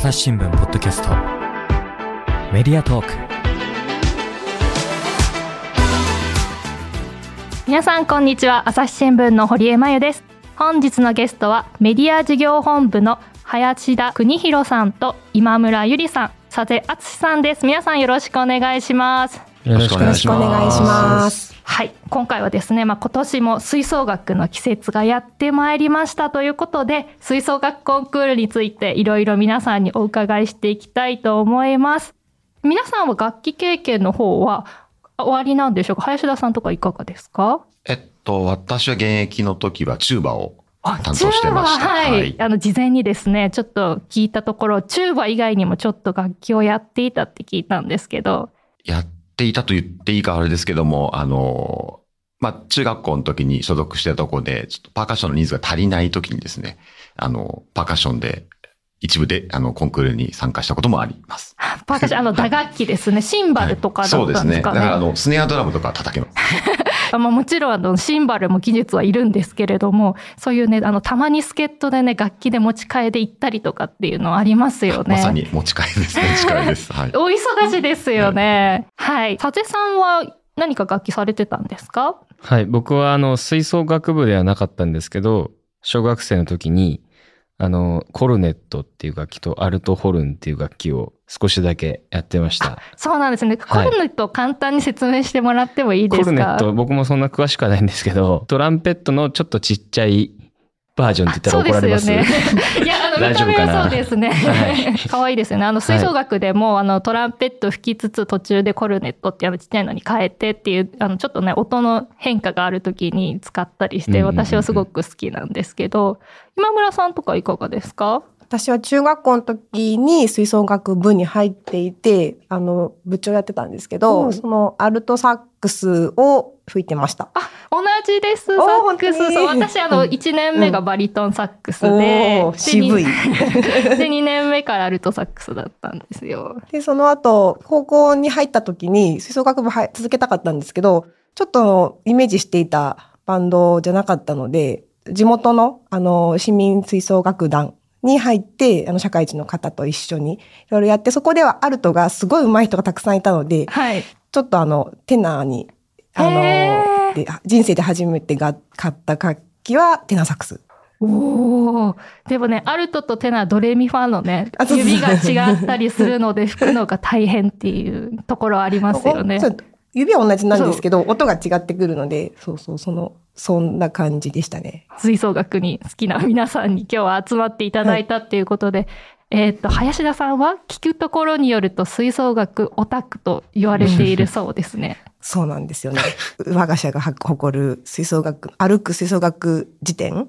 朝日新聞ポッドキャスト。メディアトーク。皆さんこんにちは。朝日新聞の堀江真由です。本日のゲストはメディア事業本部の林田邦弘さんと今村ゆりさん。佐世敦さんです。皆さんよろしくお願いします。よろしくお願いしよろしくお願いします。はい。今回はですね、まあ、今年も吹奏楽の季節がやってまいりましたということで吹奏楽コンクールについていろいろ皆さんにお伺いしていきたいと思います。皆さんは楽器経験の方は終わりなんでしょうか？林田さんとかいかがですか？えっと、私は現役の時はチューバを担当してました。チューバはい、あの事前にですねちょっと聞いたところチューバ以外にもちょっと楽器をやっていたって聞いたんですけど。やっていたと言っていいかあれですけども、あの、まあ、中学校の時に所属してたところで、ちょっとパーカッションのニーズが足りない時にですね、あの、パーカッションで一部であのコンクールに参加したこともあります。パーカッションあの打楽器ですねシンバルとかだそうですね。ったんですかね。だからあの、スネアドラムとか叩けます。あまあ、もちろんあのシンバルも技術はいるんですけれどもそういうねあのたまに助っ人でね楽器で持ち替えで行ったりとかっていうのありますよね。まさに持ち替えですね。持ち替えです。はい。お忙しいですよね。はい。佐世さんは何か楽器されてたんですか？はい、僕はあの吹奏楽部ではなかったんですけど、小学生の時に、あの、コルネットっていう楽器とアルトホルンっていう楽器を少しだけやってました。そうなんですね。コはいルネットを簡単に説明してもらってもいいですか？コルネット、僕もそんな詳しくはないんですけど、トランペットのちょっとちっちゃいバージョンって言ったら怒られます？ね。いや、あの、見大丈た目は夫かなそうですねは。可愛いですよね。あの、吹奏楽でも、あの、トランペット吹きつつ途中でコルネットっていうあのちっちゃいのに変えてっていう、あの、ちょっとね、音の変化がある時に使ったりして、私はすごく好きなんですけど、今村さんとかいかがですか？私は中学校の時に吹奏楽部に入っていて、あの、部長やってたんですけうど、んそのアルトサックスを吹いてました。同じです、サックス。そう、私、あの、うん1年目がバリトンサックスで、おー渋い。で、2年目からアルトサックスだったんですよ。で、その後、高校に入った時に吹奏楽部入続けたかったんですけど、ちょっとイメージしていたバンドじゃなかったので、地元の、あの、市民吹奏楽団に入って、あの、社会人の方と一緒にいろいろやって、そこではアルトがすごい上手い人がたくさんいたので、はい。ちょっとあの、テナーに、あへの、で人生で初めてが買った楽器はテナーサックス。おお。でもね、アルトとテナー、ドレミファのね指が違ったりするので、吹くのが大変っていうところありますよね指は同じなんですけど、音が違ってくるので、そうそう、その、そんな感じでしたね。吹奏楽に好きな皆さんに今日は集まっていただいたっていうことで、えーっと、林田さんは聞くところによると吹奏楽オタクと言われているそうですね。そうなんですよね。我が社が誇る吹奏楽、歩く吹奏楽辞典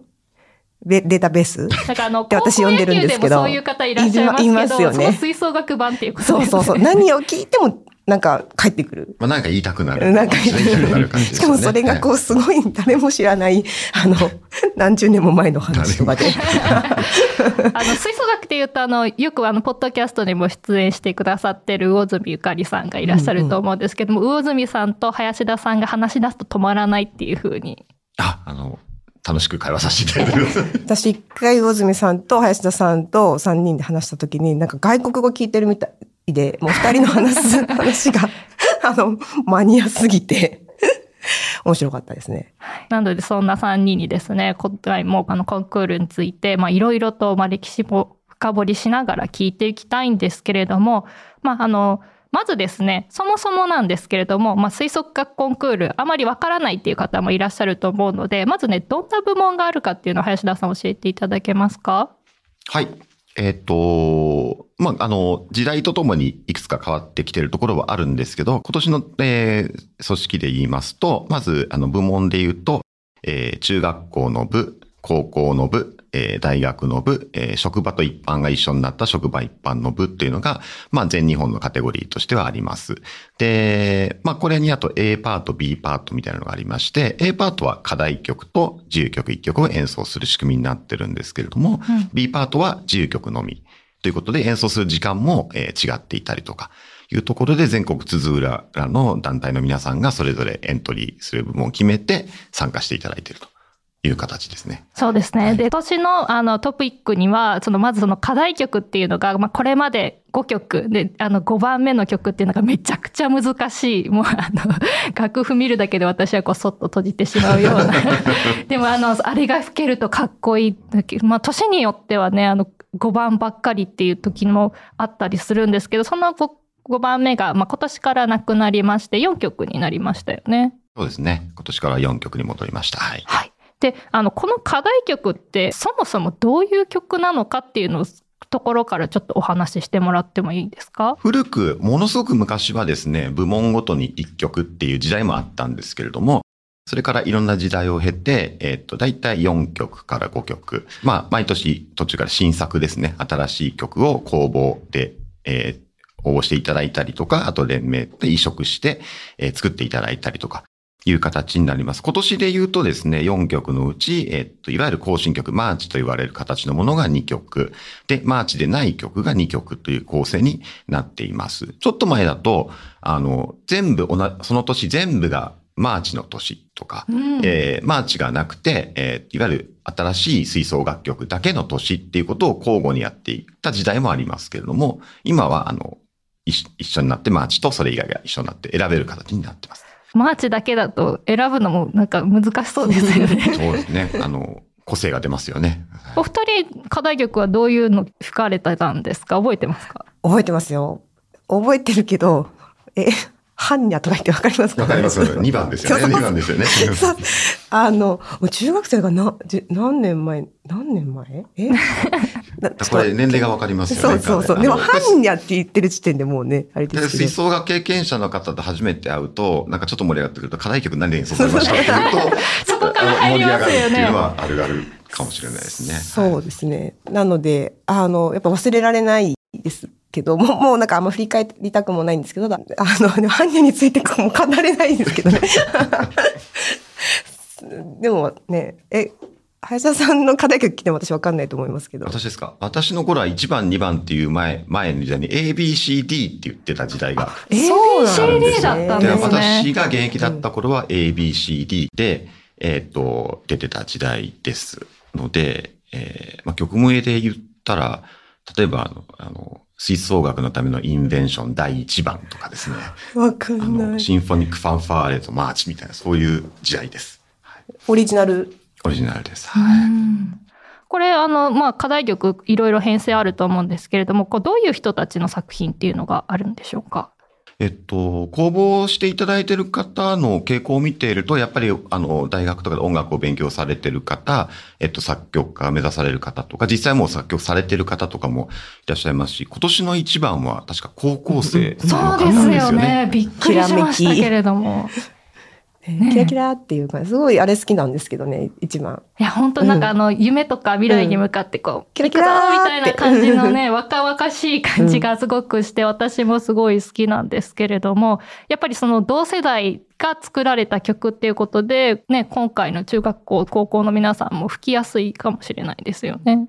ベデータベース？なんかあの、で私呼んでるんですけどそういう方いらっしゃいますけど、いますよね吹奏楽版っていうことですね。そうそうそう。何を聞いても、なんか帰ってくる。まあ、なんか言いたくなる。なんか言いたくなる感じですよね。しかもそれがこはうすごい誰も知らない、あの、何十年も前の話とかで。あの吹奏楽っていうとあのよくあのポッドキャストにも出演してくださってる魚住ゆかりさんがいらっしゃると思うんですけども、魚住さんと林田さんが話し出すと止まらないっていう風にあ、あの、楽しく会話させていただいてます。私一回魚住さんと林田さんと3人で話した時になんか外国語聞いてるみたいでもう2人の話す話が あのマニアすぎて面白かったですね。なのでそんな3人にですね今回もあのコンクールについてまあいろいろとまあ歴史も深掘りしながら聞いていきたいんですけれどもまああのまずですね、そもそもなんですけれども、まあ、吹奏楽コンクール、あまりわからないっていう方もいらっしゃると思うので、まずね、どんな部門があるかっていうのを林田さん教えていただけますか？はい。えっ、と、まあ、あの、時代とともにいくつか変わってきているところはあるんですけど、今年の、えー組織で言いますと、まず、あの、部門で言うと、えー中学校の部、高校の部、えー大学の部、えー職場と一般が一緒になった職場一般の部っていうのが、まあ、全日本のカテゴリーとしてはあります。で、まあ、これにあと A パート、B パートみたいなのがありまして、A パートは課題曲と自由曲1曲を演奏する仕組みになってるんですけれども、うん B パートは自由曲のみ。ということで演奏する時間も、えー違っていたりとか、いうところで全国津々浦々の団体の皆さんがそれぞれエントリーする部門を決めて参加していただいているという形ですね。そうですね。はいで、今年のあのトピックには、そのまずその課題曲っていうのが、まあこれまで5曲で、あの5番目の曲っていうのがめちゃくちゃ難しい。もうあの、楽譜見るだけで私はこうそっと閉じてしまうような。でもあの、あれが吹けるとかっこいい。まあ年によってはね、あの5番ばっかりっていう時もあったりするんですけど、その 5, 5番目が、まあ今年からなくなりまして4曲になりましたよね。そうですね。今年から4曲に戻りました。はい。はい。で、あの、この課題曲って、そもそもどういう曲なのかっていうのを、ところからちょっとお話ししてもらってもいいですか？古く、ものすごく昔はですね、部門ごとに1曲っていう時代もあったんですけれども、それからいろんな時代を経て、えっ、と、だいたい4曲から5曲。まあ、毎年途中から新作ですね、新しい曲を公募で、えー応募していただいたりとか、あと連盟で委嘱して、えー作っていただいたりとか、いう形になります。今年で言うとですね、4曲のうち、えっと、いわゆる行進曲、マーチと言われる形のものが2曲。で、マーチでない曲が2曲という構成になっています。ちょっと前だと、あの、全部その年全部がマーチの年とか、うんえーマーチがなくて、えーいわゆる新しい吹奏楽曲だけの年っていうことを交互にやっていった時代もありますけれども、今は、あの、一一緒になってマーチとそれ以外が一緒になって選べる形になってます。マーチだけだと選ぶのもなんか難しそうですよね。そうですね。あの、個性が出ますよね。お二人、課題曲はどういうの吹かれてたんですか？覚えてますか？覚えてますよ。覚えてるけど、え、ハンニャとか言ってわかりますか？わかります。2番ですよね。そうそう2番ですよね。あの、中学生がな、じ何年前、何年前？え？なこれ年齢がわかりますよね。そうそうそう。でも、あのハンニャって言ってる時点でもうね、あれでです吹。奏楽経験者の方と初めて会うと、なんかちょっと盛り上がってくると、課題曲何で演奏されましたって言うと、そこから盛り上がるっていうのはあるあるかもしれないですね。そうですね。なので、あの、やっぱ忘れられないですけど、もう、もうなんかあんま振り返りたくもないんですけど、だあの、でもハンニャについてもう語れないんですけどね。でもね、え、林田さんの課題曲来ても私わかんないと思いますけど。私ですか？私の頃は1番、2番っていう前、前の時代に ABCD って言ってた時代が。そうなんです ABCD だったんでですね私が現役だった頃は ABCD で、えっ、と、出てた時代ですので、えーまあ、曲名で言ったら、例えばあの、あの、吹奏楽のためのインベンション第1番とかですね。わかあの、んない。シンフォニックファンファーレとマーチみたいな、そういう時代です。オリジナル。オリジナルです。うんこれ、あの、まあ、課題曲いろいろ編成あると思うんですけれども、こうどういう人たちの作品っていうのがあるんでしょうか？えっと、公募していただいている方の傾向を見ていると、やっぱり、あの、大学とかで音楽を勉強されている方、えっと、作曲家を目指される方とか、実際もう作曲されている方とかもいらっしゃいますし、今年の一番は確か高校生のそう方ですよなんですよね。ね。びっくりしましたけれども。ねキラキラっていうか、すごいあれ好きなんですけどね、一番。いや、本当なんかあの、夢とか未来に向かってこう、キラキラみたいな感じのね、若々しい感じがすごくして、私もすごい好きなんですけれども、やっぱりその同世代が作られた曲っていうことで、ね、今回の中学校、高校の皆さんも吹きやすいかもしれないですよね。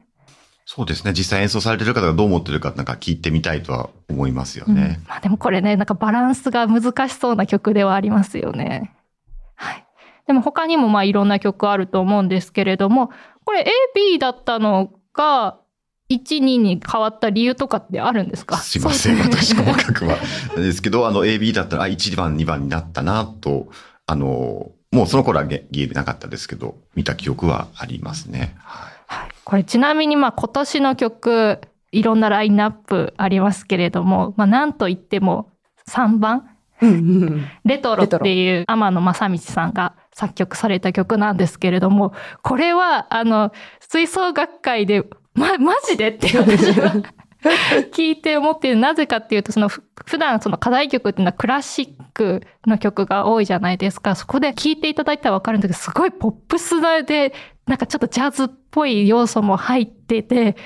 そうですね。実際演奏されている方がどう思ってるかなんか聞いてみたいとは思いますようんね。まあでもこれね、なんかバランスが難しそうな曲ではありますよね。はい。でも他にもまあいろんな曲あると思うんですけれども、これ A、B だったのが1、2に変わった理由とかってあるんですか？すいません。私ね細かくは。ですけど、あの、AB だったら、あ、1番、2番になったな、と、あの、もうその頃はゲゲームなかったですけど、見た記憶はありますね。はいはいこれちなみにまあ今年の曲、いろんなラインナップありますけれども、まあなんといっても3番？レトロっていう天野正道さんが作曲された曲なんですけれども、これは、あの、吹奏楽界で、ま、マジでって私は 聞いて思っている。なぜかっていうと、その、ふ普段その課題曲っていうのはクラシックの曲が多いじゃないですか。そこで聴いていただいたらわかるんだけど、すごいポップスで、なんかちょっとジャズっぽい要素も入ってて、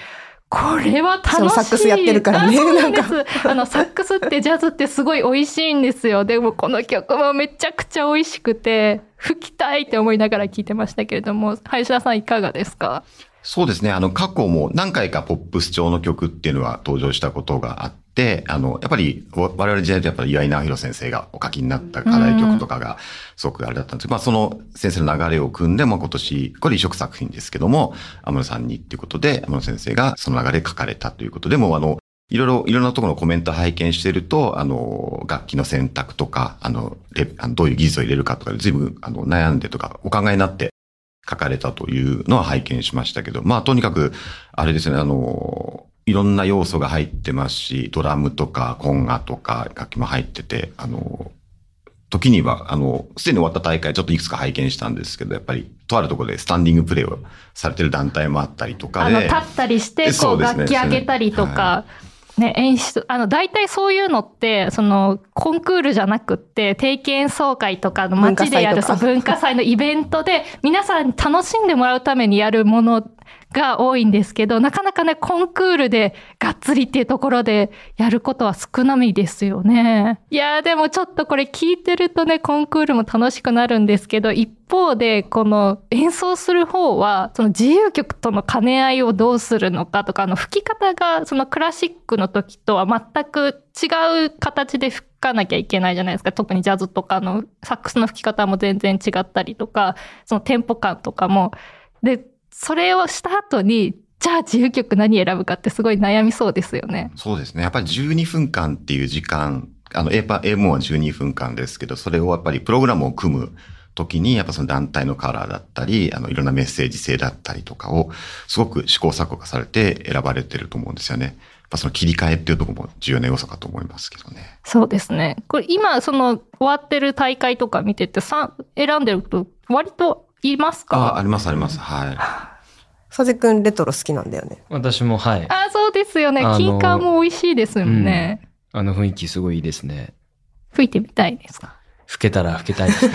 これは楽しい。そうサックスやってるからねなんでなんす。あの、サックスってジャズってすごい美味しいんですよ。でもこの曲もめちゃくちゃ美味しくて、吹きたいって思いながら聴いてましたけれども、林田さんいかがですか？そうですね。あの、過去も何回かポップス調の曲っていうのは登場したことがあって、あの、やっぱり我々時代でやっぱり岩井直弘先生がお書きになった課題曲とかがすごくあれだったんですけど、まあその先生の流れを組んで、まあ今年、これ移植作品ですけども、天野さんにっていうことで、天野先生がその流れ書かれたということで、もうあの、いろいろ、いろんなところのコメント拝見してると、あの、楽器の選択とか、あの、レあのどういう技術を入れるかとかで、随分、あの、悩んでとか、お考えになって書かれたというのは拝見しましたけど、まあ、とにかく、あれですね、あの、いろんな要素が入ってますし、ドラムとか、コンガとか、楽器も入ってて、あの、時には、あの、すでに終わった大会、ちょっといくつか拝見したんですけど、やっぱり、とあるところでスタンディングプレイをされてる団体もあったりとかで。あの、立ったりして、こう、楽器上げたりとはか、ね、演出、あの、大体そういうのって、その、コンクールじゃなくって、定期演奏会とかの街でやる文化文化祭のイベントで、皆さんに楽しんでもらうためにやるものが多いんですけど、なかなかね、コンクールでがっつりっていうところでやることは少ないですよね。いやーでもちょっとこれ聞いてるとね、コンクールも楽しくなるんですけど、一方で、この演奏する方は、その自由曲との兼ね合いをどうするのかとか、あの吹き方がそのクラシックの時とは全く違う形で吹かなきゃいけないじゃないですか。特にジャズとかのサックスの吹き方も全然違ったりとか、そのテンポ感とかも。で、それをした後に、じゃあ自由曲何選ぶかってすごい悩みそうですよね。そうですね。やっぱり12分間っていう時間、あの、A パ、A モンは12分間ですけど、それをやっぱりプログラムを組む時に、やっぱその団体のカラーだったり、あの、いろんなメッセージ性だったりとかを、すごく試行錯誤されて選ばれてると思うんですよね。やっぱその切り替えっていうところも重要な要素かと思いますけどね。そうですね。これ今、その終わってる大会とか見てて、さ選んでると割といますあ、か？ありますあります。はい。佐世くんレトロ好きなんだよね。私もはい。あそうですよね。金柑も美味しいですもんね。あの雰囲気すごいいいですね。吹いてみたいですか？吹けたら吹けたいですね。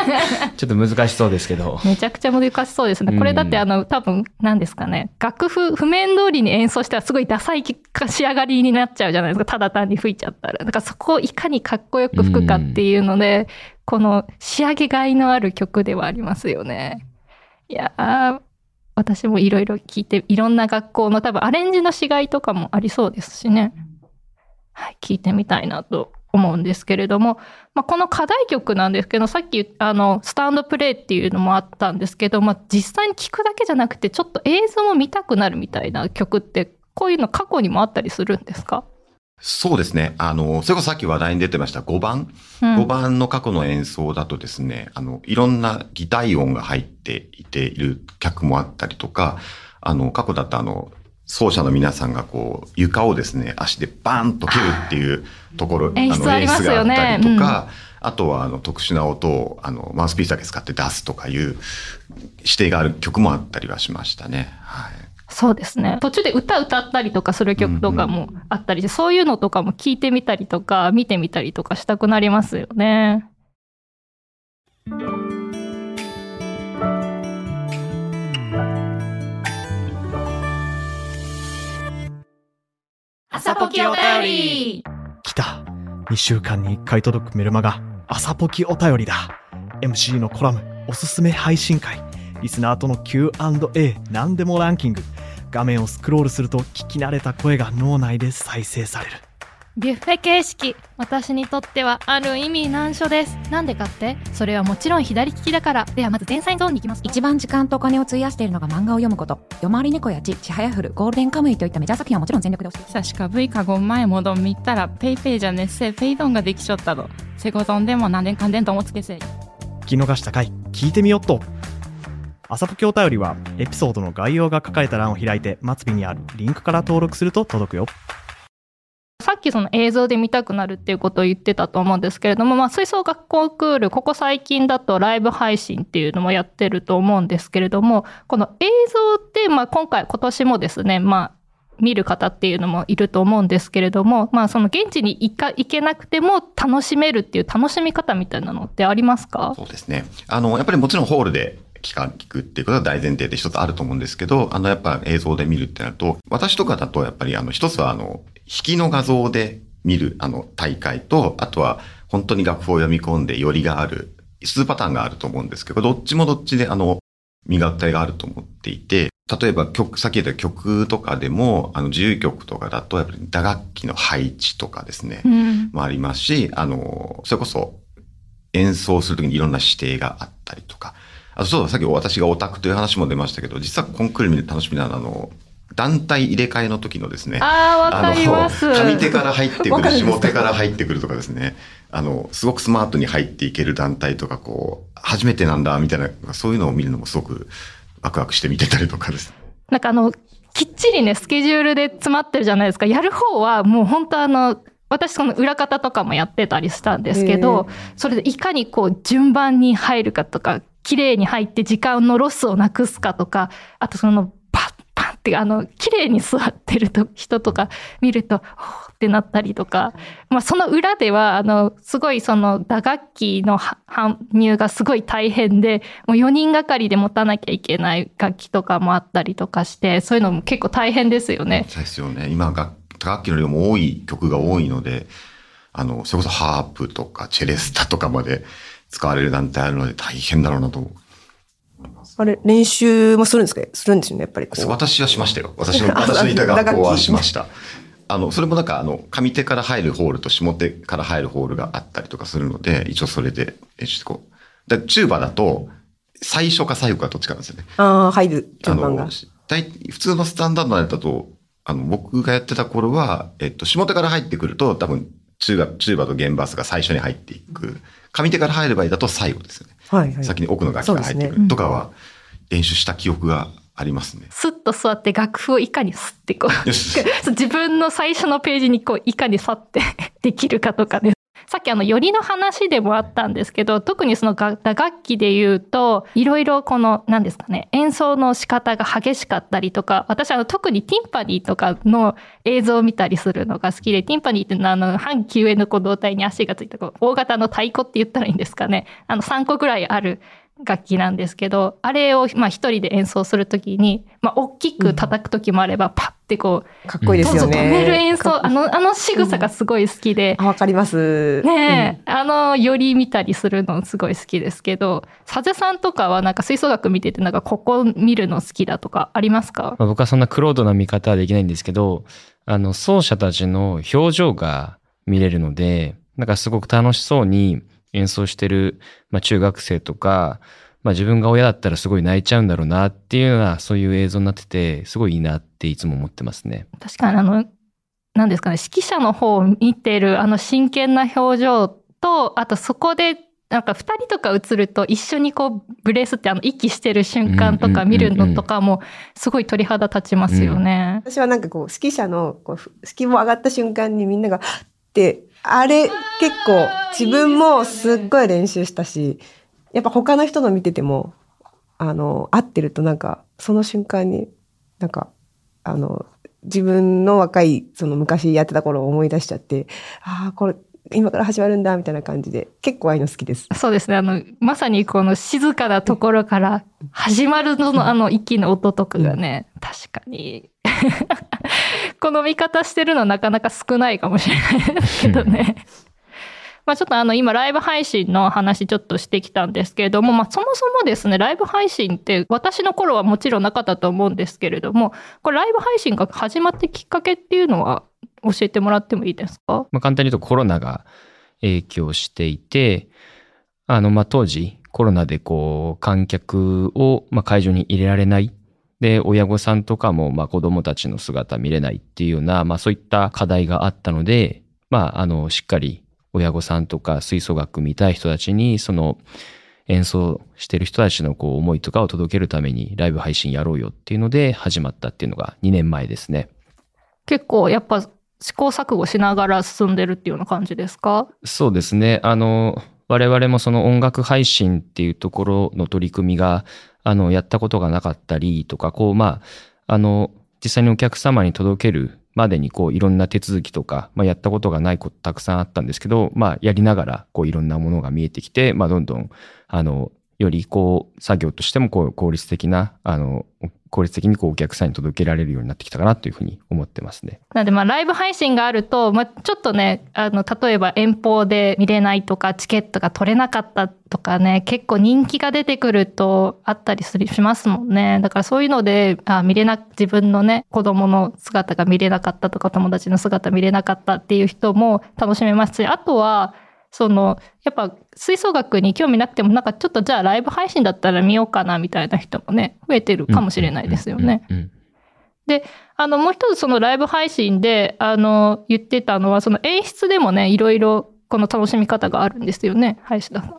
ちょっと難しそうですけど。めちゃくちゃ難しそうですね。これだってあの、多分、何ですかね。楽譜、譜面通りに演奏したらすごいダサい仕上がりになっちゃうじゃないですか。ただ単に吹いちゃったら。だからそこをいかにかっこよく吹くかっていうので、この仕上げがいのある曲ではありますよね。いやー、私もいろいろ聞いて、いろんな学校の多分アレンジのしがいとかもありそうですしね。はい、聞いてみたいなと思うんですけれども、まあ、この課題曲なんですけど、さっき、あの、スタンドプレイっていうのもあったんですけど、まあ、実際に聞くだけじゃなくて、ちょっと映像も見たくなるみたいな曲って、こういうの過去にもあったりするんですか、そうですね。あの、それこそさっき話題に出てました5番。うん5番の過去の演奏だとですね、あの、いろんな擬態音が入っていている曲もあったりとか、あの、過去だとあの、奏者の皆さんがこう、床をですね、足でバーンと蹴るっていうところ、ありますよね演出があったりとか、あとはあの、特殊な音を、あの、マウスピースだけ使って出すとかいう指定がある曲もあったりはしましたね。はい。そうですね。途中で歌歌ったりとかする曲とかもあったりして、そういうのとかも聞いてみたりとか、見てみたりとかしたくなりますよね。朝ポキお便り。来た。2週間に1回届くメルマガ。朝ポキお便りだ。MC のコラムおすすめ配信会。リスナーとの Q&A 何でもランキング。画面をスクロールすると聞き慣れた声が脳内で再生される。ビュッフェ形式私にとってはある意味難所です。なんでかって？それはもちろん左利きだから。ではまず前菜ゾーンに行きます。一番時間とお金を費やしているのが漫画を読むこと。夜回り猫やちちはやふるゴールデンカムイといったメジャー作品はもちろん全力で押してさしか V かご前もどん見たらペイペイじゃねっせペイドンができちょったどセゴドンでも何年間でんともつけせ聞き逃したかい聞いてみよっと。朝ポケお便りはエピソードの概要が書かれた欄を開いて末尾にあるリンクから登録すると届くよ。きその映像で見たくなるっていうことを言ってたと思うんですけれども、まあ、吹奏楽コンクール、ここ最近だとライブ配信っていうのもやってると思うんですけれども、この映像って、まあ、今回、今年もですね、まあ、見る方っていうのもいると思うんですけれども、まあ、その現地に行か行けなくても楽しめるっていう楽しみ方みたいなのってありますか？そうですね。あの、やっぱりもちろんホールで聞か、聞くっていうことが大前提で一つあると思うんですけど、あの、やっぱ映像で見るってなると、私とかだとやっぱりあの、一つはあの、引きの画像で見るあの、大会と、あとは本当に楽譜を読み込んでよりがある、数パターンがあると思うんですけど、どっちもどっちであの、身勝手があると思っていて、例えば曲、さっき言った曲とかでも、あの、自由曲とかだと、やっぱり打楽器の配置とかですね、うん。もありますし、あの、それこそ演奏するときにいろんな指定があったりとか、あとそうだ、さっき私がオタクという話も出ましたけど、実はコンクール見て楽しみなのは、あの、団体入れ替えの時のですね、ああ、わかります。上手から入ってくる、下手から入ってくるとかですね、あの、すごくスマートに入っていける団体とか、こう、初めてなんだ、みたいな、そういうのを見るのもすごくワクワクして見てたりとかですね。なんかあの、きっちりね、スケジュールで詰まってるじゃないですか。やる方はもう本当あの、私その裏方とかもやってたりしたんですけど、それでいかにこう順番に入るかとか、綺麗に入って時間のロスをなくすかとか、あとそのってあの、綺麗に座ってると人とか見ると、ほーってなったりとか、まあその裏では、あの、すごいその打楽器のは搬入がすごい大変で、もう4人がかりで持たなきゃいけない楽器とかもあったりとかして、そういうのも結構大変ですよね。そうですよね。今、楽楽器の量も多い曲が多いので、あの、それこそハープとかチェレスタとかまで使われる団体あるので大変だろうなと。あれ、練習もするんですか？するんですよね、やっぱり。私はしましたよ。私の、私のいた学校はしました。あの、それもなんか、あの、上手から入るホールと下手から入るホールがあったりとかするので、一応それで練習してこう。だチューバだと、最初か最後かどっちかなんですよね。ああ、入る順番が。、大普通のスタンダードなやつだと、あの、僕がやってた頃は、えっと、下手から入ってくると、多分、チューバ、チューバと弦バスが最初に入っていく。上手から入る場合だと最後ですよね。はいはい。先に奥の楽器が入ってくるとかは、練習した記憶がありますね。スッと座って楽譜をいかにスッてこ う、自分の最初のページにこういかに去って できるかとかね。さっきあの、よりの話でもあったんですけど、特にその打楽器で言うと、いろいろこの、何ですかね、演奏の仕方が激しかったりとか、私あの、特にティンパニーとかの映像を見たりするのが好きで、ティンパニーっていうのはあの、半球へのこう胴体に足がついたこう大型の太鼓って言ったらいいんですかね。あの、3個ぐらいある楽器なんですけど、あれをまあ一人で演奏するときに、まあ大きく叩くときもあれば、パッてこう、かっこいいですよね。止める演奏、あの、あの仕草がすごい好きで、あ、わかります。ねえ、あの、より見たりするのすごい好きですけど、サゼさんとかはなんか吹奏楽見ててなんかここ見るの好きだとかありますか？まあ僕はそんなクロードな見方はできないんですけど、あの、奏者たちの表情が見れるので、なんかすごく楽しそうに演奏してる、まあ中学生とか、まあ自分が親だったらすごい泣いちゃうんだろうなっていうような、そういう映像になってて、すごいいいなっていつも思ってますね。確かにあの、何ですかね、指揮者の方を見てるあの真剣な表情と、あとそこで、なんか二人とか映ると一緒にこうブレスってあの息してる瞬間とか見るのとかもすごい鳥肌立ちますよね。私はなんかこう、指揮者の、こう、ふ指揮も上がった瞬間にみんなが、って、あれ結構自分もすっごい練習したし、やっぱ他の人の見てても、あの、合ってるとなんか、その瞬間に、なんか、あの、自分の若い、その昔やってた頃を思い出しちゃって、ああ、これ、今から始まるんだ、みたいな感じで、結構ああいうの好きです。そうですね。あの、まさにこの静かなところから始まるののあの息の音とかがね、確かに。この見方してるのなかなか少ないかもしれないですけどね。まあちょっとあの今ライブ配信の話ちょっとしてきたんですけれども、まあそもそもですね、ライブ配信って私の頃はもちろんなかったと思うんですけれども、これライブ配信が始まってきっかけっていうのは教えてもらってもいいですか？まあ簡単に言うとコロナが影響していて、あの、まあ当時コロナでこう観客をまあ会場に入れられない。で、親御さんとかもまあ子供たちの姿見れないっていうような、まあそういった課題があったので、まああの、しっかり親御さんとか吹奏楽見たい人たちに、その演奏してる人たちのこう思いとかを届けるためにライブ配信やろうよっていうので始まったっていうのが2年前ですね。結構やっぱ試行錯誤しながら進んでるっていうような感じですか？そうですね。あの、我々もその音楽配信っていうところの取り組みが、あの、やったことがなかったりとか、こう、まあ、あの、実際にお客様に届けるまでに、こう、いろんな手続きとか、まあ、やったことがないことたくさんあったんですけど、まあ、やりながら、こう、いろんなものが見えてきて、まあ、どんどん、あの、よりこう、作業としてもこう効率的な、あの、効率的にこうお客さんに届けられるようになってきたかなというふうに思ってますね。なのでまあライブ配信があると、まあ、ちょっとねあの例えば遠方で見れないとかチケットが取れなかったとかね結構人気が出てくるとあったりするしますもんねだからそういうのであ見れな自分のね子供の姿が見れなかったとか友達の姿見れなかったっていう人も楽しめますしあとはそのやっぱ吹奏楽に興味なくてもなんかちょっとじゃあライブ配信だったら見ようかなみたいな人もね増えてるかもしれないですよね。で、あの、もう一つそのライブ配信で、あの、言ってたのは、その演出でもね、いろいろこの楽しみ方があるんですよね、林田さん。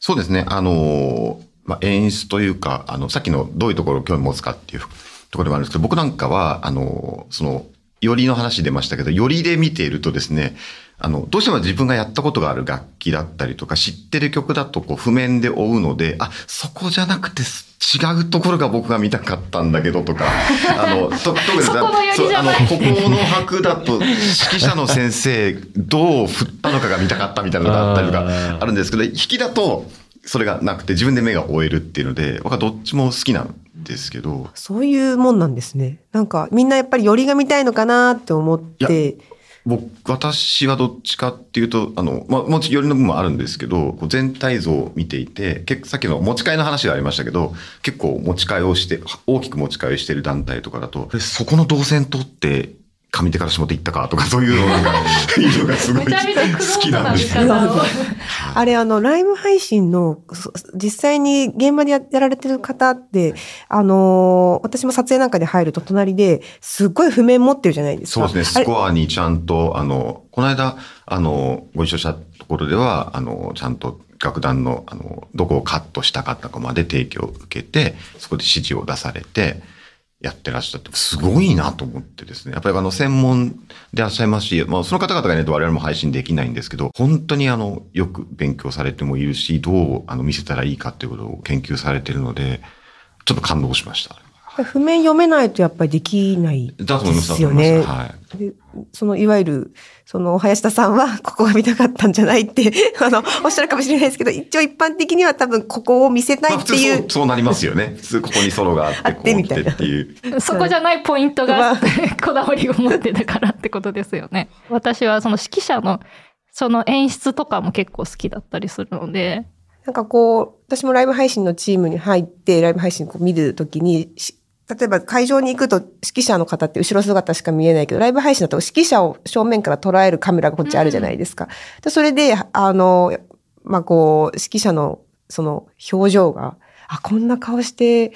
そうですね。あの、まあ、演出というか、あの、さっきのどういうところを興味持つかっていうところでもあるんですけど、僕なんかは、あの、その、よりの話出ましたけど、よりで見ているとですね、あの、どうしても自分がやったことがある楽器だったりとか、知ってる曲だとこう譜面で追うので、あ、そこじゃなくて違うところが僕が見たかったんだけどとか、あの、と特にそこのあの、ここの拍だと、指揮者の先生、どう振ったのかが見たかったみたいなのがあったりとかあるんですけど、弾きだと、それがなくて自分で目が追えるっていうので、僕はどっちも好きなんですけど、そういうもんなんですね。なんか、みんなやっぱり寄りが見たいのかなって思って、僕、私はどっちかっていうと、あの、まあ、持ち寄りの部分もあるんですけど、こう全体像を見ていて、結構さっきの持ち替えの話がありましたけど、結構持ち替えをして、大きく持ち替えしてる団体とかだと、そこの動線とって、上手から下手行ったかとか、そういうのが、いうのがすごい好きなんですよ。あれあの、ライブ配信の、そ実際に現場でややられてる方って、あのー私も撮影なんかで入ると隣で、すっごい譜面持ってるじゃないですか。そうですね。スコアにちゃんと、あの、この間、あの、ご一緒したところでは、あの、ちゃんと楽団の、あの、どこをカットしたかったかまで提供を受けて、そこで指示を出されて、やってらっしゃって、すごいなと思ってですね。やっぱりあの、専門でいらっしゃいますし、まあ、その方々がね我々も配信できないんですけど、本当にあの、よく勉強されてもいるし、どう、あの、見せたらいいかっていうことを研究されてるので、ちょっと感動しました。譜面読めないとやっぱりできないだと思います。ですよねだと思いますはい。で、その、いわゆる、その、林田さんは、ここが見たかったんじゃないって、あの、おっしゃるかもしれないですけど、一応一般的には多分、ここを見せたいっていうそう、そうなりますよね。普通ここにソロがあって、こう来みたいなてっていう。そこじゃないポイントがあって、こだわりを持ってたからってことですよね。私はその指揮者のその演出とかも結構好きだったりするので、なんかこう、私もライブ配信のチームに入って、ライブ配信こう見るときに、し例えば会場に行くと指揮者の方って後ろ姿しか見えないけど、ライブ配信だと指揮者を正面から捉えるカメラがこっちあるじゃないですか。でそれで、あの、まあ、こう、指揮者のその表情が、あ、こんな顔して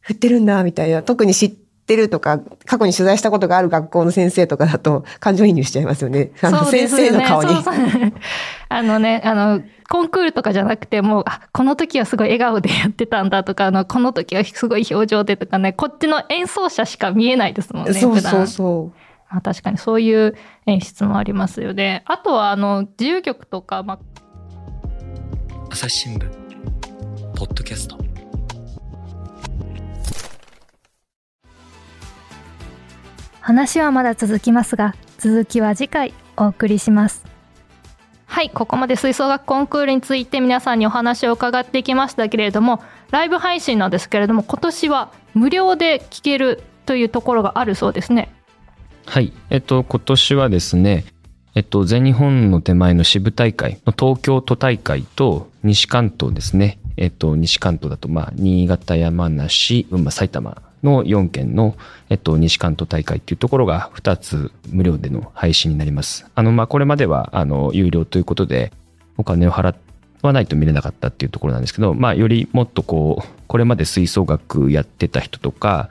振ってるんだ、みたいな。特に知ってるとか、過去に取材したことがある学校の先生とかだと感情移入しちゃいますよね。あの先そうですよね生の顔に。そうそう あのね、あの、コンクールとかじゃなくても、あ、この時はすごい笑顔でやってたんだとか、あの、この時はすごい表情でとかね、こっちの演奏者しか見えないですもんね、そう普段そうそう。まあ、確かにそういう演出もありますよね。あとは、あの、自由曲とか、まあ、朝日新聞ポッドキャスト話はまだ続きますが続きは次回お送りしますはい、ここまで吹奏楽コンクールについて皆さんにお話を伺ってきましたけれども、ライブ配信なんですけれども、今年は無料で聴けるというところがあるそうですね。はい。えっと、今年はですね、えっと、全日本の手前の支部大会の東京都大会と西関東ですね。えっと、西関東だと、まあ、新潟、山梨、群馬、埼玉の4県の、えっと、西関東大会っていうところが2つ無料での配信になります。あの、まあ、これまでは、あの、有料ということで、お金を払わないと見れなかったっていうところなんですけど、まあ、よりもっとこう、これまで吹奏楽やってた人とか、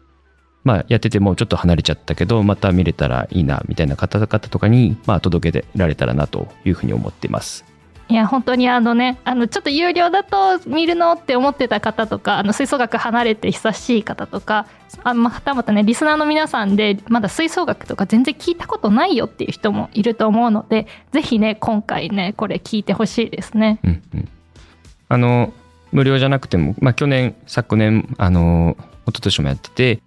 まあ、やっててもちょっと離れちゃったけど、また見れたらいいな、みたいな方々とかに、まあ、届けられたらなというふうに思っています。いや、本当にあのね、あの、ちょっと有料だと見るのって思ってた方とか、あの、吹奏楽離れて久しい方とか、あまたまたね、リスナーの皆さんで、まだ吹奏楽とか全然聞いたことないよっていう人もいると思うので、ぜひね、今回ね、これ聞いてほしいですね。うんうん。あの、無料じゃなくても、まあ、去年、昨年、あの、一昨年もやってて、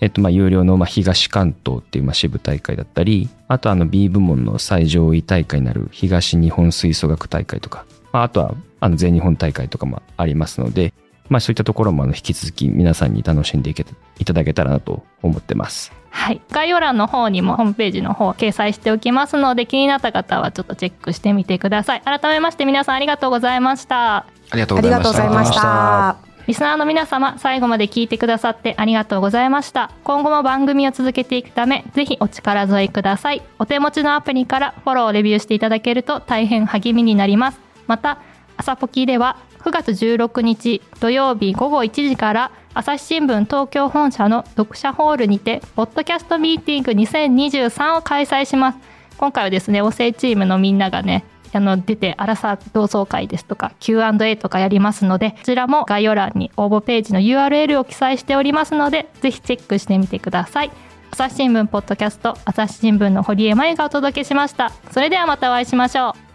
えっと、まあ、有料の、まあ、東関東っていう、まあ、支部大会だったり、あと、あの、B 部門の最上位大会になる東日本吹奏楽大会とか、まあ、あとはあの全日本大会とかもありますので、まあ、そういったところもあの引き続き皆さんに楽しんでいけいただけたらなと思ってます。はい、概要欄の方にもホームページの方掲載しておきますので気になった方はちょっとチェックしてみてください改めまして皆さんありがとうございましたありがとうありございました。リスナーの皆様最後まで聞いてくださってありがとうございました。今後も番組を続けていくためぜひお力添えください。お手持ちのアプリからフォローレビューしていただけると大変励みになります。また朝ポキでは9月16日土曜日午後1時から朝日新聞東京本社の読者ホールにてポッドキャストミーティング2023を開催します。今回はですね、おせいチームのみんながね、あの出て、アラサー同窓会ですとか Q&A とかやりますので、こちらも概要欄に応募ページの URL を記載しておりますので、ぜひチェックしてみてください。朝日新聞ポッドキャスト、朝日新聞の堀江真由がお届けしました。それではまたお会いしましょう。